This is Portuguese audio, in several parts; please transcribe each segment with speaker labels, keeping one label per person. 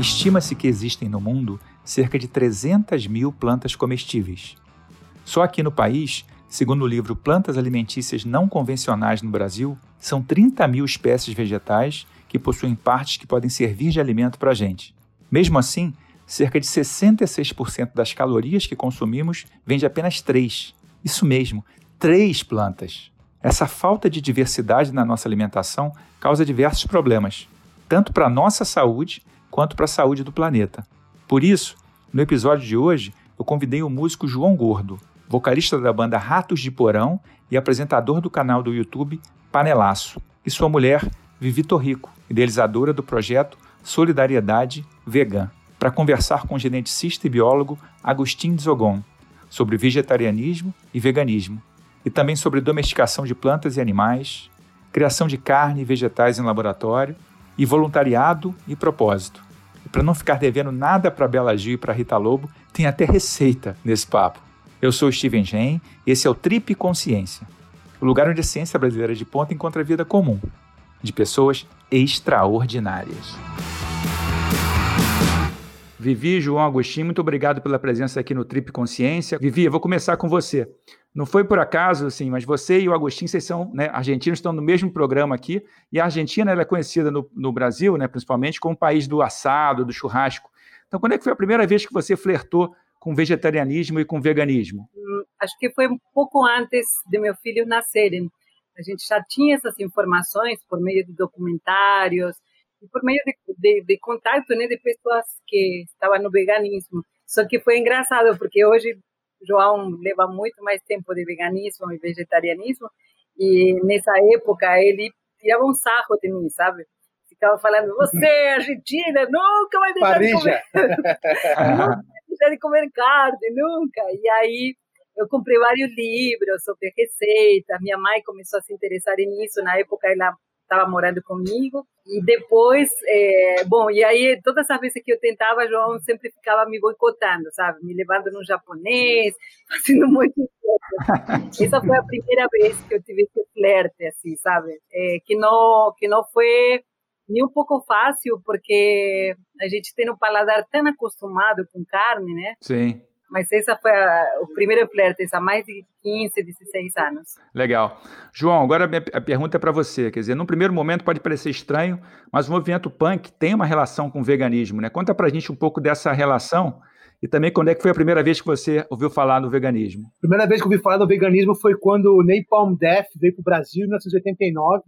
Speaker 1: Estima-se que existem no mundo cerca de 300 mil plantas comestíveis. Só aqui no país, segundo o livro Plantas Alimentícias Não Convencionais no Brasil, são 30 mil espécies vegetais que possuem partes que podem servir de alimento para a gente. Mesmo assim, cerca de 66% das calorias que consumimos vem de apenas três. Isso mesmo, três plantas. Essa falta de diversidade na nossa alimentação causa diversos problemas, tanto para a nossa saúde quanto para a saúde do planeta. Por isso, no episódio de hoje, eu convidei o músico João Gordo, vocalista da banda Ratos de Porão e apresentador do canal do YouTube Panelaço, e sua mulher, Vivi Torrico, idealizadora do projeto Solidariedade Vegan, para conversar com o geneticista e biólogo Agostinho Zogon sobre vegetarianismo e veganismo, e também sobre domesticação de plantas e animais, criação de carne e vegetais em laboratório e voluntariado e propósito. E para não ficar devendo nada para Bela Gil e para Rita Lobo, tem até receita nesse papo. Eu sou Steven Gen e esse é o Trip Consciência, o lugar onde a ciência brasileira de ponta encontra a vida comum, de pessoas extraordinárias. Vivi, João Agostinho, muito obrigado pela presença aqui no Trip Consciência. Vivi, eu vou começar com você. Não foi por acaso, assim, mas você e o Agostinho, vocês são né, argentinos, estão no mesmo programa aqui, e a Argentina é conhecida no, no, Brasil, né, principalmente, como o país do assado, do churrasco. Então, quando é que foi a primeira vez que você flertou com vegetarianismo e com veganismo?
Speaker 2: Hum, acho que foi um pouco antes de meus filhos nascerem. A gente já tinha essas informações por meio de documentários, e por meio de, de, de contato né, de pessoas que estavam no veganismo. Só que foi engraçado, porque hoje João leva muito mais tempo de veganismo e vegetarianismo, e nessa época ele tirava um sarro de mim, sabe? Ficava falando, você, Argentina, nunca vai deixar Parija. de comer. nunca vai deixar de comer carne, nunca. E aí eu comprei vários livros sobre receita. Minha mãe começou a se interessar nisso. Na época ela estava morando comigo. E depois, é, bom, e aí todas as vezes que eu tentava, João sempre ficava me boicotando, sabe? Me levando no japonês, fazendo muito coisa. Essa foi a primeira vez que eu tive esse flerte, assim, sabe? É, que não que não foi nem um pouco fácil, porque a gente tem um paladar tão acostumado com carne, né?
Speaker 1: Sim.
Speaker 2: Mas essa foi a, o primeiro flerte, há mais de 15, 16 anos.
Speaker 1: Legal. João, agora a pergunta é para você. Quer dizer, num primeiro momento pode parecer estranho, mas o movimento punk tem uma relação com o veganismo, né? Conta para a gente um pouco dessa relação e também quando é que foi a primeira vez que você ouviu falar no veganismo?
Speaker 3: A primeira vez que eu ouvi falar do veganismo foi quando o Napalm Death veio para o Brasil em 1989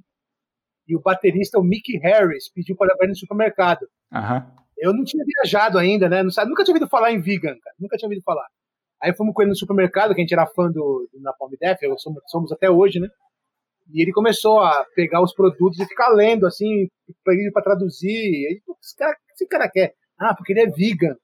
Speaker 3: e o baterista, o Mickey Harris, pediu para ir no supermercado.
Speaker 1: Aham.
Speaker 3: Eu não tinha viajado ainda, né? Não, nunca tinha ouvido falar em vegan, cara. Nunca tinha ouvido falar. Aí fomos com ele no supermercado, que a gente era fã do, do Napalm Death, somos, somos até hoje, né? E ele começou a pegar os produtos e ficar lendo, assim, para traduzir. E aí, esse cara, esse cara quer? Ah, porque ele é vegan.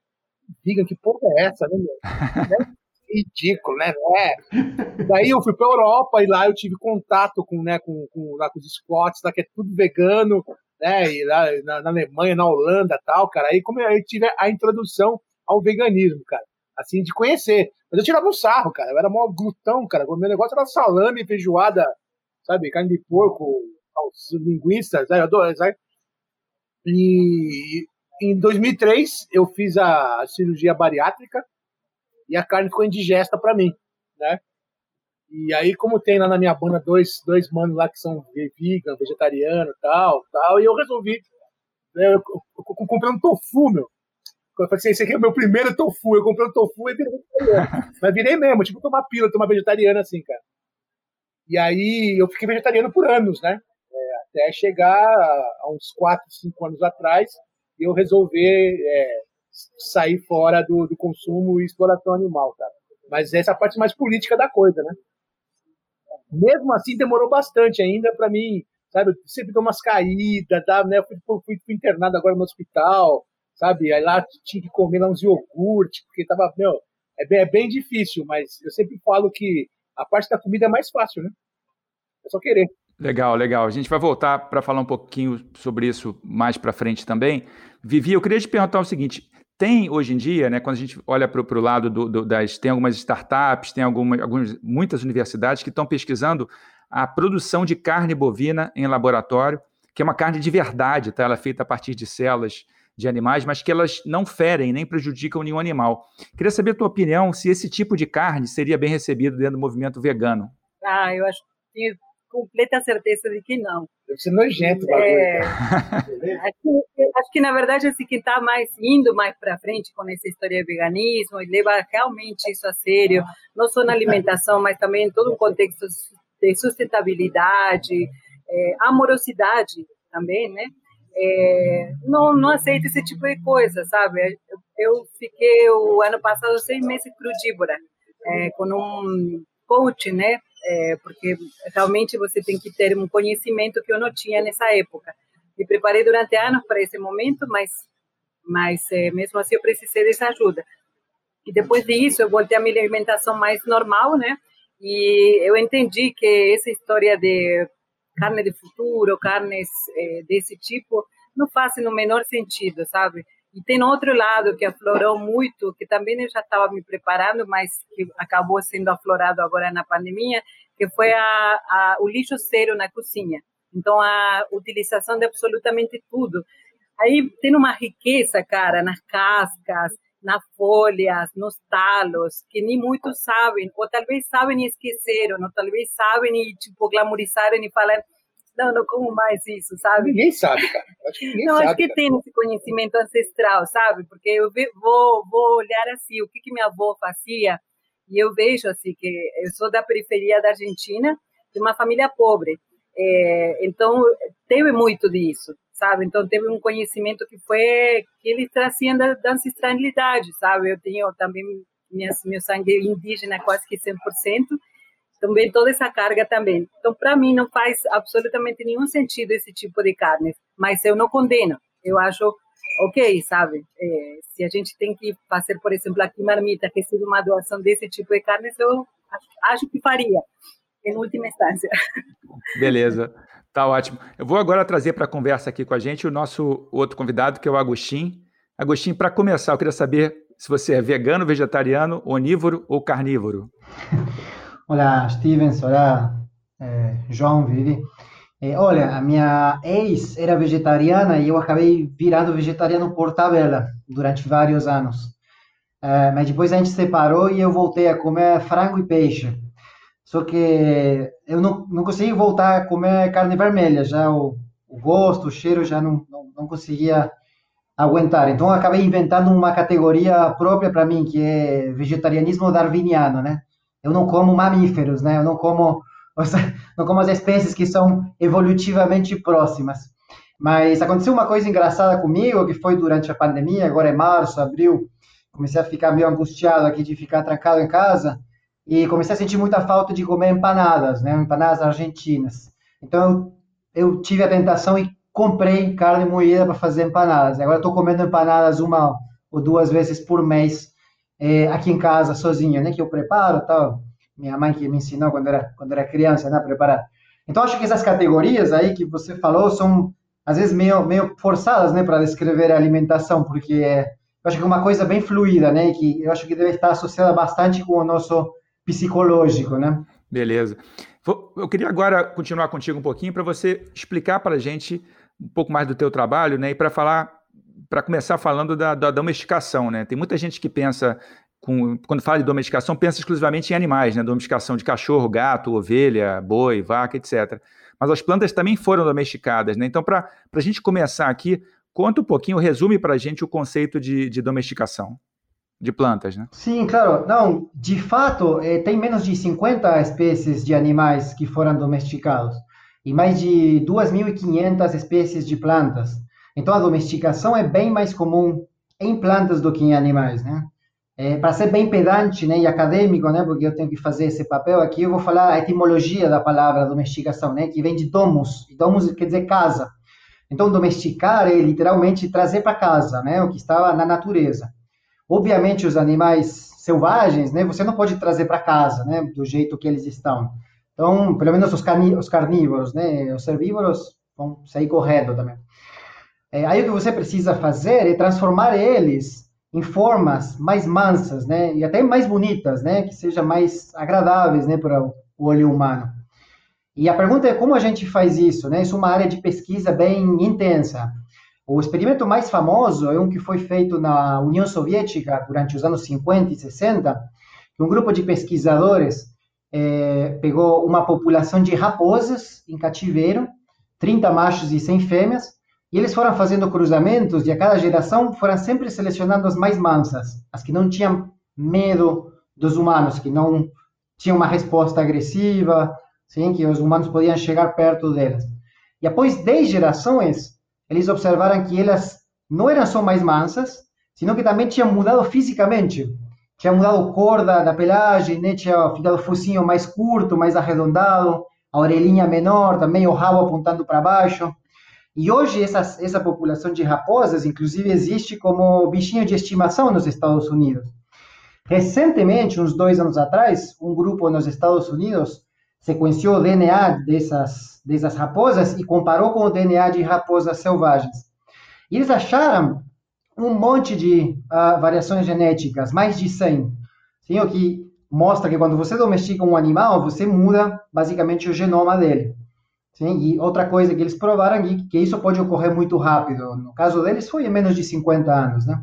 Speaker 3: Vegan, que porra é essa, né, meu? é ridículo, né? É. Daí eu fui pra Europa e lá eu tive contato com, né, com, com, lá com os squats, lá que é tudo vegano né? E lá na, na Alemanha, na Holanda tal, cara. Aí como eu tive a introdução ao veganismo, cara. Assim, de conhecer. Mas eu tirava um sarro, cara. Eu era mó glutão, cara. O meu negócio era salame, feijoada, sabe? Carne de porco, linguiças, sabe? Eu adoro, sabe? E em 2003 eu fiz a cirurgia bariátrica e a carne ficou indigesta para mim, né? E aí, como tem lá na minha banda dois, dois manos lá que são vegan, vegetariano tal, tal, e eu resolvi. Né, eu comprei um tofu, meu. Eu falei assim, esse aqui é o meu primeiro tofu. Eu comprei um tofu e virei vegetariano. Mas virei mesmo, tipo tomar pila, tomar vegetariano assim, cara. E aí eu fiquei vegetariano por anos, né? É, até chegar a uns 4, 5 anos atrás, eu resolver é, sair fora do, do consumo e exploração animal, cara. Mas essa é a parte mais política da coisa, né? Mesmo assim demorou bastante ainda para mim, sabe? Sempre dou umas caídas, tá, né? Eu fui, fui, fui, internado agora no hospital, sabe? Aí lá tinha que comer lá uns iogurte, porque tava, meu, é bem, é bem difícil, mas eu sempre falo que a parte da comida é mais fácil, né? É só querer.
Speaker 1: Legal, legal. A gente vai voltar para falar um pouquinho sobre isso mais para frente também. Vivi, eu queria te perguntar o seguinte: tem hoje em dia, né, quando a gente olha para o lado do, do, das. Tem algumas startups, tem alguma, algumas, muitas universidades que estão pesquisando a produção de carne bovina em laboratório, que é uma carne de verdade, tá? ela é feita a partir de células de animais, mas que elas não ferem nem prejudicam nenhum animal. Queria saber a tua opinião se esse tipo de carne seria bem recebido dentro do movimento vegano.
Speaker 2: Ah, eu acho que completa certeza de que não.
Speaker 3: Deve ser nojento o bagulho. É,
Speaker 2: acho, acho, que, na verdade, assim, quem está mais indo mais para frente com essa história de veganismo e leva realmente isso a sério, não só na alimentação, mas também em todo um contexto de sustentabilidade, é, amorosidade também, né? É, não, não aceito esse tipo de coisa, sabe? Eu, eu fiquei o ano passado seis meses crudívora, é, com um coach, né? É, porque realmente você tem que ter um conhecimento que eu não tinha nessa época. Me preparei durante anos para esse momento, mas, mas é, mesmo assim eu precisei dessa ajuda. E depois disso eu voltei à minha alimentação mais normal, né? E eu entendi que essa história de carne de futuro, carnes é, desse tipo, não faz no menor sentido, sabe? E tem outro lado que aflorou muito, que também eu já estava me preparando, mas que acabou sendo aflorado agora na pandemia, que foi a, a, o lixo zero na cozinha. Então, a utilização de absolutamente tudo. Aí tem uma riqueza, cara, nas cascas, nas folhas, nos talos, que nem muitos sabem, ou talvez sabem e esqueceram, ou talvez sabem e, tipo, glamorizaram e falaram, não, não como mais isso, sabe?
Speaker 3: Ninguém sabe, cara. Acho que ninguém
Speaker 2: não,
Speaker 3: sabe,
Speaker 2: acho que
Speaker 3: cara.
Speaker 2: tem esse conhecimento ancestral, sabe? Porque eu vou, vou olhar assim, o que, que minha avó fazia, e eu vejo assim, que eu sou da periferia da Argentina, de uma família pobre. É, então, teve muito disso, sabe? Então, teve um conhecimento que foi, que eles traziam da, da ancestralidade, sabe? Eu tenho também minhas, meu sangue indígena quase que 100%, também toda essa carga também. Então, para mim, não faz absolutamente nenhum sentido esse tipo de carne, mas eu não condeno. Eu acho ok, sabe? É, se a gente tem que fazer, por exemplo, aqui marmita, recebe uma doação desse tipo de carne, eu acho, acho que faria, em última instância.
Speaker 1: Beleza. Tá ótimo. Eu vou agora trazer para a conversa aqui com a gente o nosso outro convidado, que é o Agostinho. Agostinho, para começar, eu queria saber se você é vegano, vegetariano, onívoro ou carnívoro.
Speaker 4: Olá, Stevens. Olá, eh, João, Vivi. Eh, olha, a minha ex era vegetariana e eu acabei virando vegetariano por tabela durante vários anos. Eh, mas depois a gente separou e eu voltei a comer frango e peixe. Só que eu não, não consegui voltar a comer carne vermelha, já o, o gosto, o cheiro já não, não, não conseguia aguentar. Então acabei inventando uma categoria própria para mim, que é vegetarianismo darwiniano, né? Eu não como mamíferos, né? Eu não como não como as espécies que são evolutivamente próximas. Mas aconteceu uma coisa engraçada comigo, que foi durante a pandemia, agora é março, abril, comecei a ficar meio angustiado aqui de ficar trancado em casa, e comecei a sentir muita falta de comer empanadas, né, empanadas argentinas. Então eu, tive a tentação e comprei carne moída para fazer empanadas. Agora estou comendo empanadas uma ou duas vezes por mês é, aqui em casa sozinho, né, que eu preparo, tal. Minha mãe que me ensinou quando era quando era criança, né, preparar. Então acho que essas categorias aí que você falou são às vezes meio meio forçadas, né, para descrever a alimentação, porque eu acho que é uma coisa bem fluida, né, que eu acho que deve estar associada bastante com o nosso psicológico, né?
Speaker 1: Beleza. Eu queria agora continuar contigo um pouquinho para você explicar para a gente um pouco mais do teu trabalho, né? E para falar, para começar falando da, da, domesticação, né? Tem muita gente que pensa, com, quando fala de domesticação, pensa exclusivamente em animais, né? Domesticação de cachorro, gato, ovelha, boi, vaca, etc. Mas as plantas também foram domesticadas, né? Então, para a gente começar aqui, conta um pouquinho, resume para a gente o conceito de, de domesticação de plantas, né?
Speaker 4: Sim, claro. Não, de fato, eh, tem menos de 50 espécies de animais que foram domesticados e mais de 2.500 espécies de plantas. Então, a domesticação é bem mais comum em plantas do que em animais, né? É, para ser bem pedante né, e acadêmico, né, porque eu tenho que fazer esse papel aqui, eu vou falar a etimologia da palavra domesticação, né, que vem de domus, e domus quer dizer casa. Então, domesticar é literalmente trazer para casa, né, o que estava na natureza. Obviamente, os animais selvagens, né, você não pode trazer para casa, né, do jeito que eles estão. Então, pelo menos os, os carnívoros, né, os herbívoros vão sair correndo também. É, aí o que você precisa fazer é transformar eles em formas mais mansas, né, e até mais bonitas, né, que sejam mais agradáveis, né, para o olho humano. E a pergunta é como a gente faz isso, né? Isso é uma área de pesquisa bem intensa. O experimento mais famoso é um que foi feito na União Soviética durante os anos 50 e 60, que um grupo de pesquisadores é, pegou uma população de raposas em cativeiro, 30 machos e 100 fêmeas, e eles foram fazendo cruzamentos e a cada geração foram sempre selecionando as mais mansas, as que não tinham medo dos humanos, que não tinham uma resposta agressiva, sim, que os humanos podiam chegar perto delas. E após 10 gerações, eles observaram que elas não eram só mais mansas, sino que também tinham mudado fisicamente. Tinha mudado a cor da, da pelagem, né? tinha ficado o focinho mais curto, mais arredondado, a orelhinha menor, também o rabo apontando para baixo. E hoje essa, essa população de raposas, inclusive, existe como bichinho de estimação nos Estados Unidos. Recentemente, uns dois anos atrás, um grupo nos Estados Unidos sequenciou o DNA dessas, dessas raposas e comparou com o DNA de raposas selvagens. E eles acharam um monte de uh, variações genéticas, mais de 100. Sim, o que mostra que quando você domestica um animal, você muda basicamente o genoma dele. Sim, e outra coisa que eles provaram é que isso pode ocorrer muito rápido. No caso deles, foi em menos de 50 anos, né?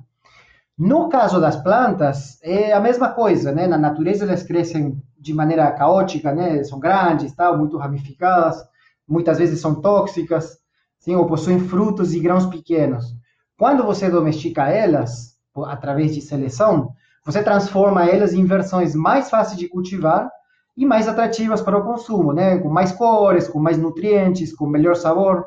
Speaker 4: No caso das plantas, é a mesma coisa, né? Na natureza, elas crescem de maneira caótica, né? São grandes, tal, muito ramificadas, muitas vezes são tóxicas, sim, ou possuem frutos e grãos pequenos. Quando você domestica elas, através de seleção, você transforma elas em versões mais fáceis de cultivar e mais atrativas para o consumo, né? Com mais cores, com mais nutrientes, com melhor sabor.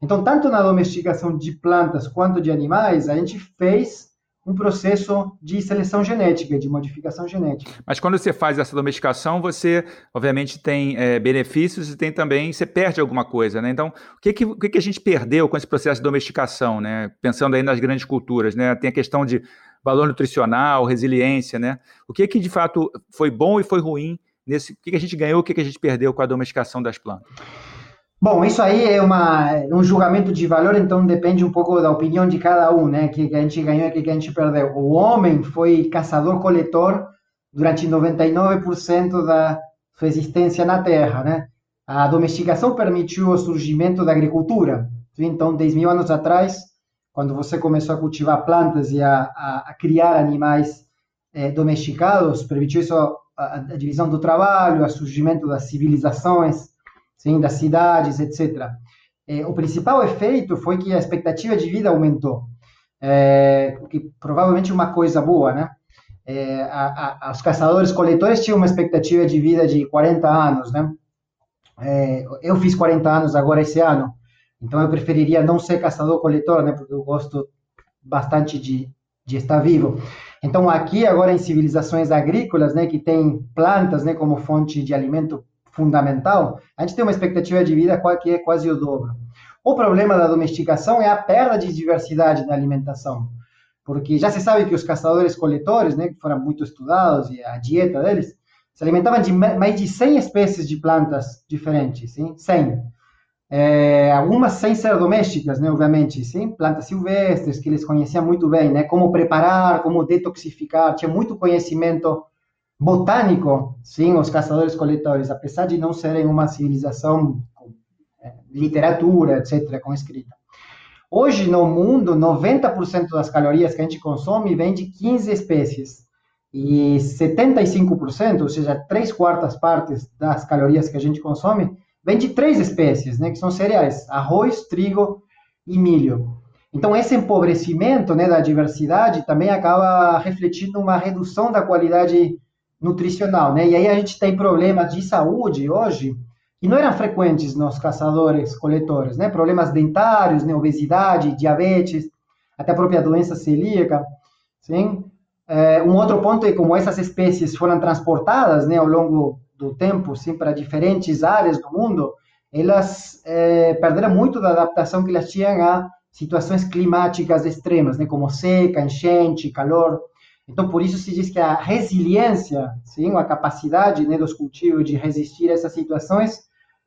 Speaker 4: Então, tanto na domesticação de plantas quanto de animais, a gente fez um processo de seleção genética, de modificação genética.
Speaker 1: Mas quando você faz essa domesticação, você, obviamente, tem é, benefícios e tem também, você perde alguma coisa, né? Então, o que, que, o que, que a gente perdeu com esse processo de domesticação, né? Pensando aí nas grandes culturas, né? Tem a questão de valor nutricional, resiliência, né? O que que, de fato, foi bom e foi ruim nesse... O que, a gente ganhou, o que, a gente perdeu com a domesticação das plantas?
Speaker 4: Bom, isso aí é uma, um julgamento de valor, então depende um pouco da opinião de cada um, né? O que a gente ganhou e o que a gente perdeu. O homem foi caçador-coletor durante 99% da sua existência na Terra, né? A domesticação permitiu o surgimento da agricultura. Então, 10 mil anos atrás, quando você começou a cultivar plantas e a, a, a criar animais eh, domesticados, permitiu isso a, a divisão do trabalho, o surgimento das civilizações, sim, das cidades, etc. É, o principal efeito foi que a expectativa de vida aumentou, é, que provavelmente é uma coisa boa, né? É, a, a, os caçadores-coletores tinham uma expectativa de vida de 40 anos, né? É, eu fiz 40 anos agora esse ano, então eu preferiria não ser caçador-coletor, né? Porque eu gosto bastante de, de estar vivo. Então aqui agora em civilizações agrícolas, né, que tem plantas, né, como fonte de alimento fundamental, a gente tem uma expectativa de vida que é quase o dobro. O problema da domesticação é a perda de diversidade na alimentação, porque já se sabe que os caçadores-coletores, né, que foram muito estudados, e a dieta deles, se alimentavam de mais de 100 espécies de plantas diferentes, sim? 100. É, algumas ser domésticas, né, obviamente, sim? Plantas silvestres que eles conheciam muito bem, né? Como preparar, como detoxificar, tinha muito conhecimento botânico, sim, os caçadores-coletores, apesar de não serem uma civilização com é, literatura, etc., com escrita. Hoje, no mundo, 90% das calorias que a gente consome vem de 15 espécies. E 75%, ou seja, 3 quartas partes das calorias que a gente consome, vem de três espécies, né, que são cereais: arroz, trigo e milho. Então, esse empobrecimento né, da diversidade também acaba refletindo uma redução da qualidade nutricional, né? E aí a gente tem problemas de saúde hoje que não eram frequentes nos caçadores coletores, né? Problemas dentários, né? obesidade, diabetes, até a própria doença celíaca, sim? É, um outro ponto é como essas espécies foram transportadas, né, ao longo do tempo, sim, para diferentes áreas do mundo, elas é, perderam muito da adaptação que elas tinham a situações climáticas extremas, né, como seca, enchente, calor. Então, por isso se diz que a resiliência, sim, a capacidade né, dos cultivos de resistir a essas situações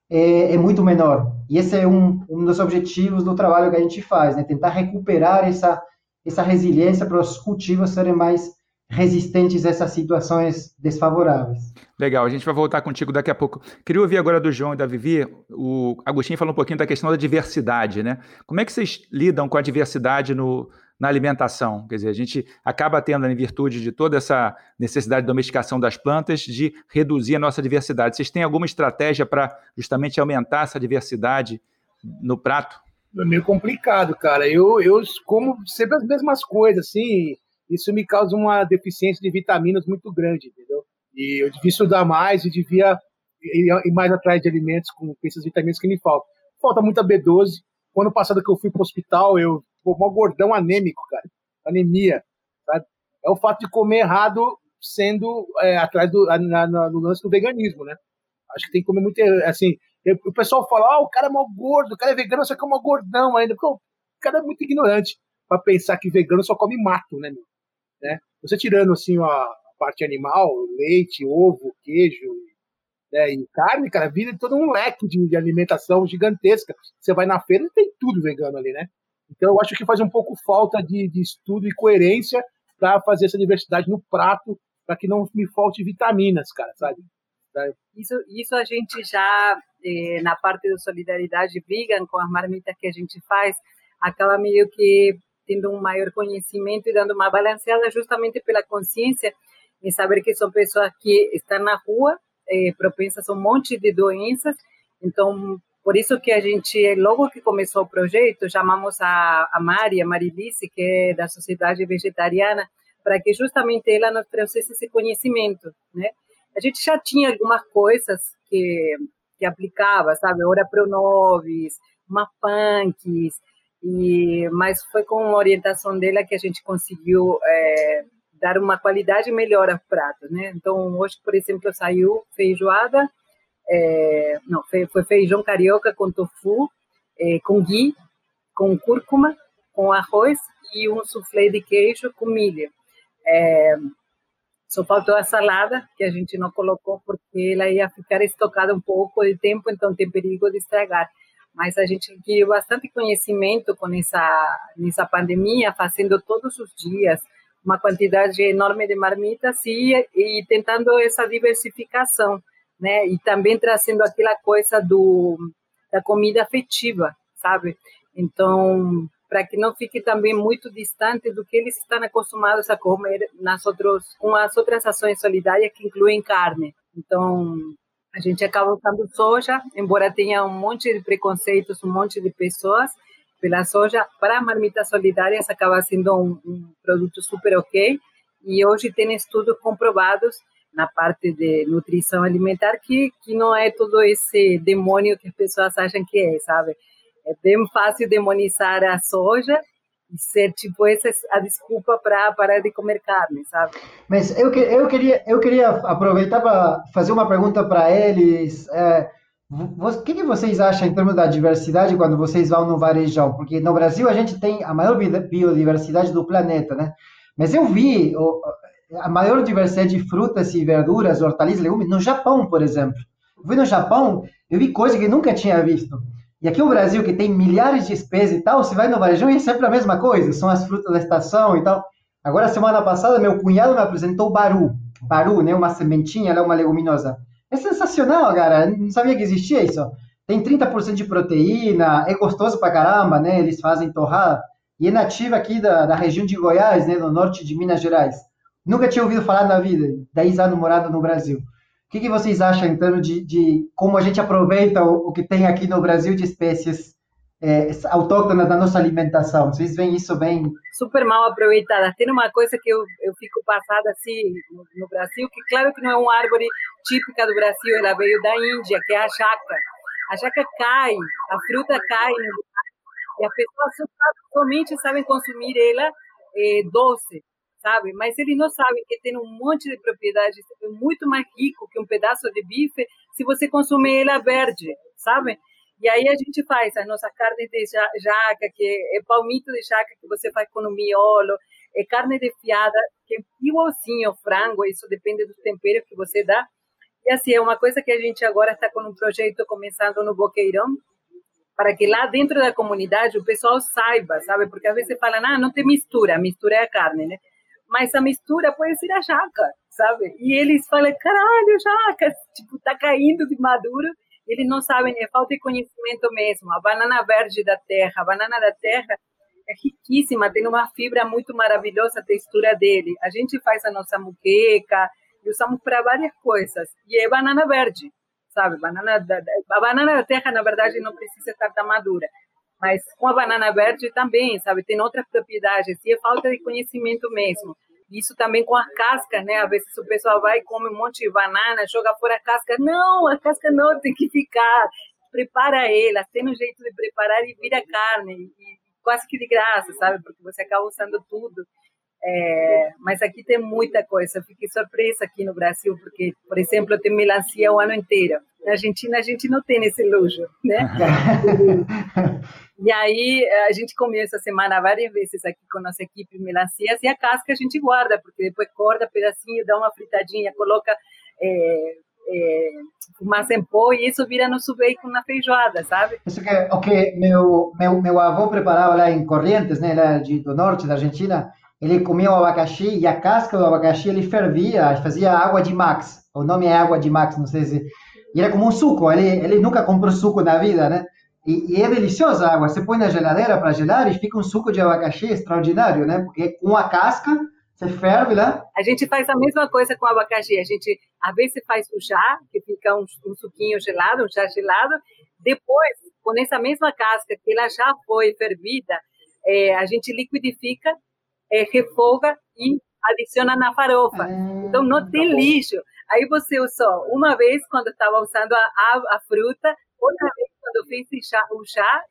Speaker 4: é, é muito menor. E esse é um, um dos objetivos do trabalho que a gente faz, né, tentar recuperar essa, essa resiliência para os cultivos serem mais resistentes a essas situações desfavoráveis.
Speaker 1: Legal, a gente vai voltar contigo daqui a pouco. Queria ouvir agora do João e da Vivi. O Agostinho falou um pouquinho da questão da diversidade, né? Como é que vocês lidam com a diversidade no, na alimentação? Quer dizer, a gente acaba tendo, em virtude de toda essa necessidade de domesticação das plantas, de reduzir a nossa diversidade. Vocês têm alguma estratégia para justamente aumentar essa diversidade no prato?
Speaker 3: É meio complicado, cara. Eu, eu como sempre as mesmas coisas, assim. Isso me causa uma deficiência de vitaminas muito grande, entendeu? E eu devia estudar mais e devia ir mais atrás de alimentos com essas vitaminas que me faltam. Falta muita B12. O ano passado que eu fui para o hospital, eu fui um gordão anêmico, cara. Anemia, sabe? É o fato de comer errado sendo é, atrás do na, na, no lance do veganismo, né? Acho que tem que comer muito, assim, o pessoal fala, ah, o cara é mal gordo, o cara é vegano, só que é mal gordão ainda. Porque o cara é muito ignorante para pensar que vegano só come mato, né, meu? Né? Você tirando, assim, a, parte animal, leite, ovo, queijo né, e carne, cara, vira todo um leque de, de alimentação gigantesca. Você vai na feira e tem tudo vegano ali, né? Então eu acho que faz um pouco falta de, de estudo e coerência para fazer essa diversidade no prato, para que não me falte vitaminas, cara, sabe?
Speaker 2: Isso, isso a gente já, eh, na parte da solidariedade, brigam com as marmitas que a gente faz, acaba meio que tendo um maior conhecimento e dando uma balanceada justamente pela consciência em saber que são pessoas que estão na rua, é, propensas a um monte de doenças. Então, por isso que a gente, logo que começou o projeto, chamamos a, a Mari, a Marilice, que é da Sociedade Vegetariana, para que justamente ela nos trouxesse esse conhecimento, né? A gente já tinha algumas coisas que, que aplicava, sabe? Ora Pronovis, punks, e, mas foi com a orientação dela que a gente conseguiu é, dar uma qualidade melhor aos pratos, né? Então, hoje, por exemplo, saiu feijoada, é, não, foi feijão carioca com tofu, é, com ghee, com cúrcuma, com arroz e um soufflé de queijo com milho. É, só faltou a salada, que a gente não colocou porque ela ia ficar estocada um pouco de tempo, então tem perigo de estragar. Mas a gente adquiriu bastante conhecimento com essa, nessa pandemia, fazendo todos os dias uma quantidade enorme de marmitas e, e tentando essa diversificação, né? E também trazendo aquela coisa do da comida afetiva, sabe? Então, para que não fique também muito distante do que eles estão acostumados a comer nas outros, com as outras ações solidárias que incluem carne. Então, a gente acaba usando soja, embora tenha um monte de preconceitos, um monte de pessoas, pela soja para marmitas solidárias acaba sendo um, um, produto super ok e hoje tem estudos comprovados na parte de nutrição alimentar que que não é todo esse demônio que as pessoas acham que é, sabe? É bem fácil demonizar a soja ser tipo essa a desculpa para parar de comer carne, sabe?
Speaker 4: Mas eu, eu queria eu queria aproveitar para fazer uma pergunta para eles. É, o que, que, vocês acham em termos da diversidade quando vocês vão no varejão? Porque no Brasil a gente tem a maior biodiversidade do planeta, né? Mas eu vi a maior diversidade de frutas e verduras, hortaliças, legumes no Japão, por exemplo. Eu fui no Japão, eu vi coisas que nunca tinha visto. E aqui no Brasil, que tem milhares de espécies e tal, você vai no varejão e é sempre a mesma coisa, são as frutas da estação e tal. Agora, semana passada, meu cunhado me apresentou baru. Baru, né? Uma sementinha, ela é uma leguminosa. É sensacional, cara. não sabia que existia isso. Tem 30% de proteína, é gostoso pra caramba, né? Eles fazem torrada. E é nativa aqui da, da região de Goiás, né? No norte de Minas Gerais. Nunca tinha ouvido falar na vida. 10 anos morando no Brasil. Que, que vocês acham termos de, de como a gente aproveita o, o, que tem aqui no Brasil de espécies é, autóctonas da nossa alimentação? Vocês veem isso bem?
Speaker 2: Super mal aproveitada. Tem uma coisa que eu, eu fico passada assim no, no Brasil, que claro que não é uma árvore típica do Brasil, ela veio da Índia, que é a jaca. A jaca cai, a fruta cai, e as pessoas somente sabem consumir ela é, doce, sabe? Mas eles não sabem que tem um monte de propriedades muito mais rico que um pedaço de bife se você consumir ela verde, sabe? E aí a gente faz a nossa carne de jaca, que é palmito de jaca que você faz com o miolo, é carne de fiada, que é igualzinho ao frango, isso depende dos temperos que você dá. E assim, é uma coisa que a gente agora está com um projeto começando no Boqueirão, para que lá dentro da comunidade o pessoal saiba, sabe? Porque às vezes fala, ah, não tem mistura, mistura é a carne, né? Mas a mistura pode ser a jaca, sabe? E eles falam, caralho, jaca, tipo, tá caindo de maduro. Eles não sabem, é falta de conhecimento mesmo. A banana verde da terra, a banana da terra é riquíssima, tem uma fibra muito maravilhosa, a textura dele. A gente faz a nossa muqueca e usamos para várias coisas. E é banana verde, sabe? Banana da, a banana da terra, na verdade, não precisa estar tão madura. Mas com a banana verde também, sabe? Tem outras propriedades. E é falta de conhecimento mesmo. Isso também com a casca, né? Às vezes o pessoal vai, come um monte de banana, joga fora a casca. Não, a casca não tem que ficar. Prepara ela, tem um jeito de preparar e vira carne. E quase que de graça, sabe? Porque você acaba usando tudo. É, mas aqui tem muita coisa. Eu fiquei surpresa aqui no Brasil, porque, por exemplo, tem melancia o ano inteiro. Na Argentina, a gente não tem esse luxo, né? e aí, a gente comeu essa semana várias vezes aqui com nossa equipe melancias e a casca a gente guarda, porque depois corta pedacinho, dá uma fritadinha, coloca é, é, fumaça em pó e isso vira nosso bacon na feijoada, sabe?
Speaker 4: Isso que o que meu, meu, meu avô preparava lá em Corrientes, né, lá de, do norte da Argentina, ele comia o abacaxi e a casca do abacaxi ele fervia, fazia água de Max. O nome é água de Max, não sei se. E era como um suco, ele, ele nunca comprou suco na vida, né? E, e é deliciosa a água. Você põe na geladeira para gelar e fica um suco de abacaxi extraordinário, né? Porque com a casca você ferve lá?
Speaker 2: A gente faz a mesma coisa com abacaxi. A gente, às vezes, faz o chá, que fica um, um suquinho gelado, um chá gelado. Depois, com essa mesma casca, que ela já foi fervida, é, a gente liquidifica, é, refoga e adiciona na farofa. Ah, então, não tem tá lixo. Aí você usou uma vez quando estava usando a, a, a, fruta, outra vez quando fez o chá, o chá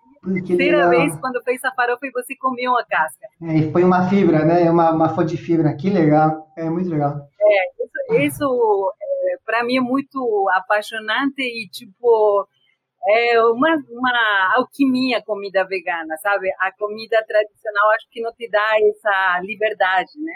Speaker 2: terceira vez quando fez a farofa e você comeu uma casca.
Speaker 4: É, e foi uma fibra, né? Uma, uma fonte de fibra. Que legal. É muito legal.
Speaker 2: É, isso, isso é, para mim é muito apaixonante e, tipo, é uma, uma alquimia comida vegana, sabe? A comida tradicional acho que não te dá essa liberdade, né?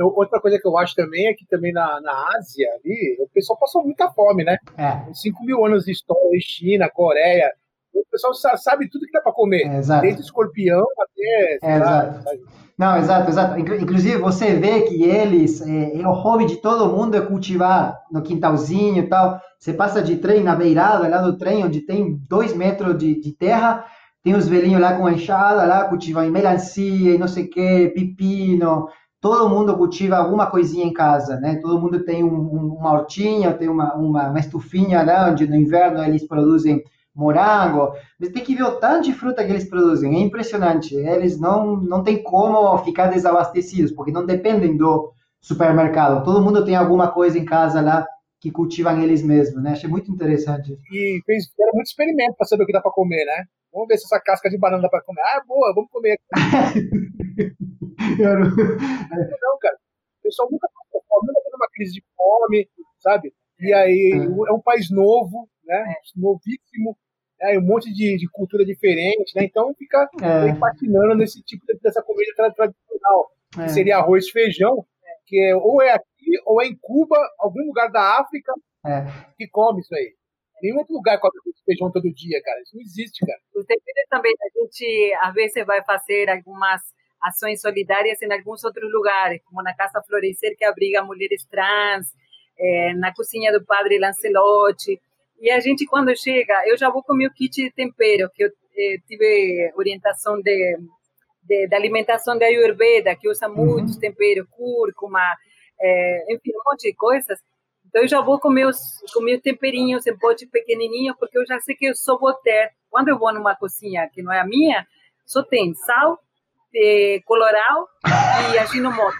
Speaker 3: Eu, outra coisa que eu acho também é que também na, na Ásia ali, o pessoal passou muita fome, né? É. 5 mil anos de história, China, Coreia, o pessoal sabe tudo que dá para comer. É, Desde escorpião até.
Speaker 4: É, exato. Não, exato, exato. Inclusive, você vê que eles, é, é, o hobby de todo mundo é cultivar no quintalzinho e tal. Você passa de trem na beirada lá do trem, onde tem dois metros de, de terra, tem os velhinhos lá com a enxada, lá cultivam melancia e não sei o que, pepino. Todo mundo cultiva alguma coisinha em casa, né? Todo mundo tem um, um, uma hortinha, tem uma, uma, uma estufinha lá, onde no inverno eles produzem morango, mas tem que ver o tanto de fruta que eles produzem, é impressionante. Eles não, não tem como ficar desabastecidos, porque não dependem do supermercado. Todo mundo tem alguma coisa em casa lá que cultivam eles mesmos, né? Achei muito interessante.
Speaker 3: E fez, era muito experimento para saber o que dá para comer, né? Vamos ver se essa casca de banana dá para comer. Ah, boa, vamos comer. não, cara. O pessoal nunca passou fome, nunca teve uma crise de fome, sabe? E aí é, é um país novo, né? Novíssimo é, um monte de, de, cultura diferente, né? Então fica é. patinando nesse tipo de, dessa comida tradicional, é. que seria arroz e feijão, que é, ou é aqui ou é em Cuba, algum lugar da África é. que come isso aí. Nenhum outro lugar come feijão todo dia, cara. Isso não existe, cara.
Speaker 2: O TPD também, a gente às vezes vai fazer algumas ações solidárias em alguns outros lugares, como na Casa Florescer, que abriga mulheres trans, é, na cozinha do Padre Lancelotti. E a gente, quando chega, eu já vou com meu kit de tempero, que eu eh, tive orientação de, de, de, alimentação de Ayurveda, que usa muitos uhum. temperos, cúrcuma, eh, enfim, um monte de coisas. Então, eu já vou com meus, com meus temperinhos em pote pequenininho, porque eu já sei que eu só vou ter. Quando eu vou numa cozinha que não é a minha, só tem sal, de Colorau e aginomoto.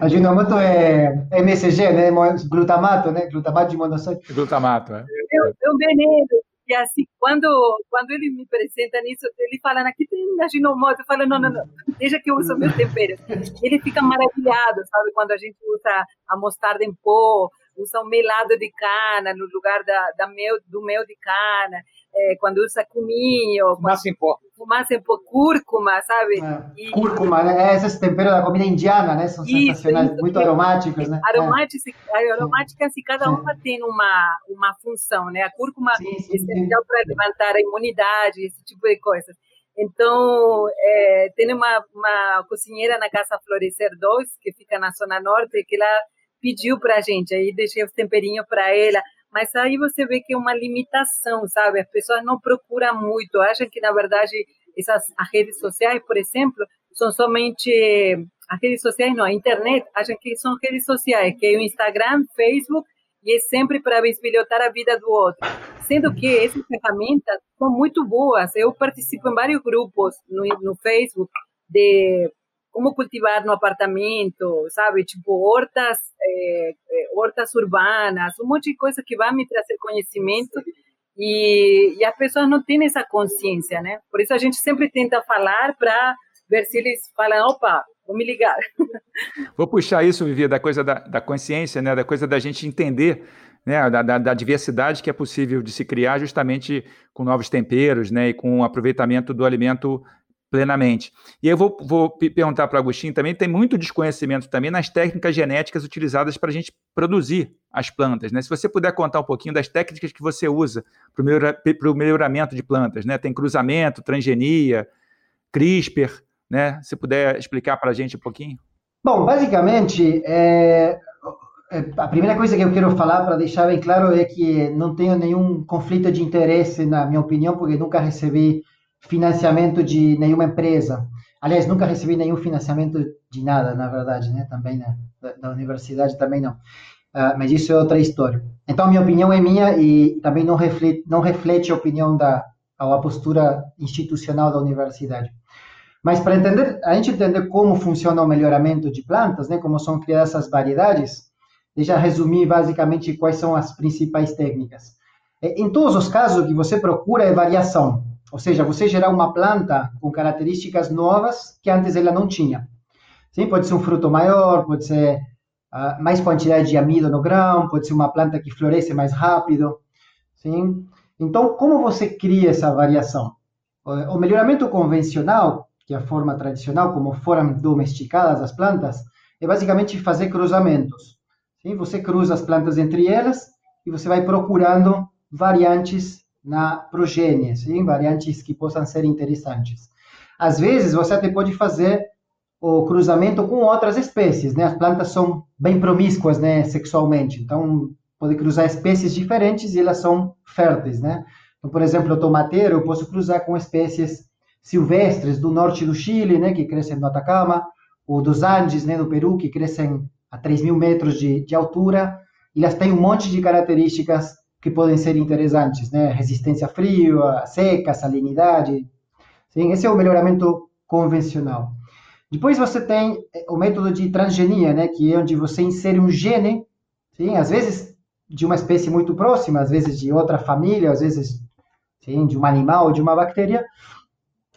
Speaker 4: aginomoto é MSG, né? Glutamato, né? Glutamato de monossódio.
Speaker 1: Glutamato, é.
Speaker 2: É um veneno. E assim, quando, quando ele me apresenta nisso, ele fala, aqui tem aginomoto. Eu falo, não, não, não, deixa que eu uso meus temperos. Ele fica maravilhado, sabe? Quando a gente usa a mostarda em pó, usa o melado de cana no lugar da, da mel, do mel de cana é, quando usa cominho.
Speaker 3: Fumaça em pó.
Speaker 2: Fumaça em pó, cúrcuma, sabe?
Speaker 4: É. E, cúrcuma, né? É, esses temperos da comida indiana, né? São isso, sensacionais, isso, muito aromáticos, né?
Speaker 2: Aromáticas, é. aromáticas e cada uma tem uma, uma função, né? A cúrcuma sim, sim, é essencial para levantar a imunidade, esse tipo de coisas. Então, é, tem uma, uma cozinheira na Casa Florescer 2, que fica na Zona Norte, que ela pediu para a gente, aí deixei os temperinhos para ela. Mas aí você vê que é uma limitação, sabe? As pessoas não procuram muito, acham que, na verdade, essas as redes sociais, por exemplo, são somente as redes sociais, não, a internet, acham que são redes sociais, que é o Instagram, Facebook, e é sempre para bisbilhotar a vida do outro. Sendo que essas ferramentas são muito boas. Eu participo em vários grupos no, no Facebook de como cultivar no apartamento, sabe? Tipo, hortas, é, hortas urbanas, um monte de coisa que vai me trazer conhecimento e, e as pessoas não têm essa consciência, né? Por isso a gente sempre tenta falar para ver se eles falam, opa, vou me ligar.
Speaker 1: Vou puxar isso, Vivi, da coisa da, da consciência, né? Da coisa da gente entender né, da, da, da, diversidade que é possível de se criar justamente com novos temperos né, e com o aproveitamento do alimento plenamente. E eu vou, vou perguntar para o Agostinho também, tem muito desconhecimento também nas técnicas genéticas utilizadas para a gente produzir as plantas. Né? Se você puder contar um pouquinho das técnicas que você usa para o melhora, melhoramento de plantas, né? tem cruzamento, transgenia, CRISPR, né? se puder explicar para a gente um pouquinho.
Speaker 4: Bom, basicamente, é, a primeira coisa que eu quero falar para deixar bem claro é que não tenho nenhum conflito de interesse, na minha opinião, porque nunca recebi financiamento de nenhuma empresa. Aliás, nunca recebi nenhum financiamento de nada, na verdade, né? Também né? Da, da, universidade também não. Uh, mas isso é outra história. Então, minha opinião é minha e também não reflete, não reflete a opinião da a postura institucional da universidade. Mas para entender, a gente entender como funciona o melhoramento de plantas, né? Como são criadas essas variedades, deixa eu resumir basicamente quais são as principais técnicas. É, em todos os casos, o que você procura é variação. Ou seja, você gerar uma planta com características novas que antes ela não tinha. Sim, pode ser um fruto maior, pode ser uh, mais quantidade de amido no grão, pode ser uma planta que floresce mais rápido. Sim? Então, como você cria essa variação? O melhoramento convencional, que é a forma tradicional, como foram domesticadas as plantas, é basicamente fazer cruzamentos. Sim? Você cruza as plantas entre elas e você vai procurando variantes na progênie, sim? variantes que possam ser interessantes. Às vezes, você até pode fazer o cruzamento com outras espécies, né? As plantas são bem promíscuas, né, sexualmente. Então, pode cruzar espécies diferentes e elas são férteis, né? Então, por exemplo, o tomateiro eu posso cruzar com espécies silvestres do norte do Chile, né, que crescem no Atacama, ou dos Andes, né, do Peru, que crescem a 3 mil metros de, de altura, e elas têm um monte de características que podem ser interessantes, né? Resistência frio, seca, salinidade. Sim, esse é o melhoramento convencional. Depois você tem eh, o método de transgenia, né? Que é onde você insere um gene, sim? Às vezes de uma espécie muito próxima, às vezes de outra família, às vezes sim, de um animal ou de uma bactéria,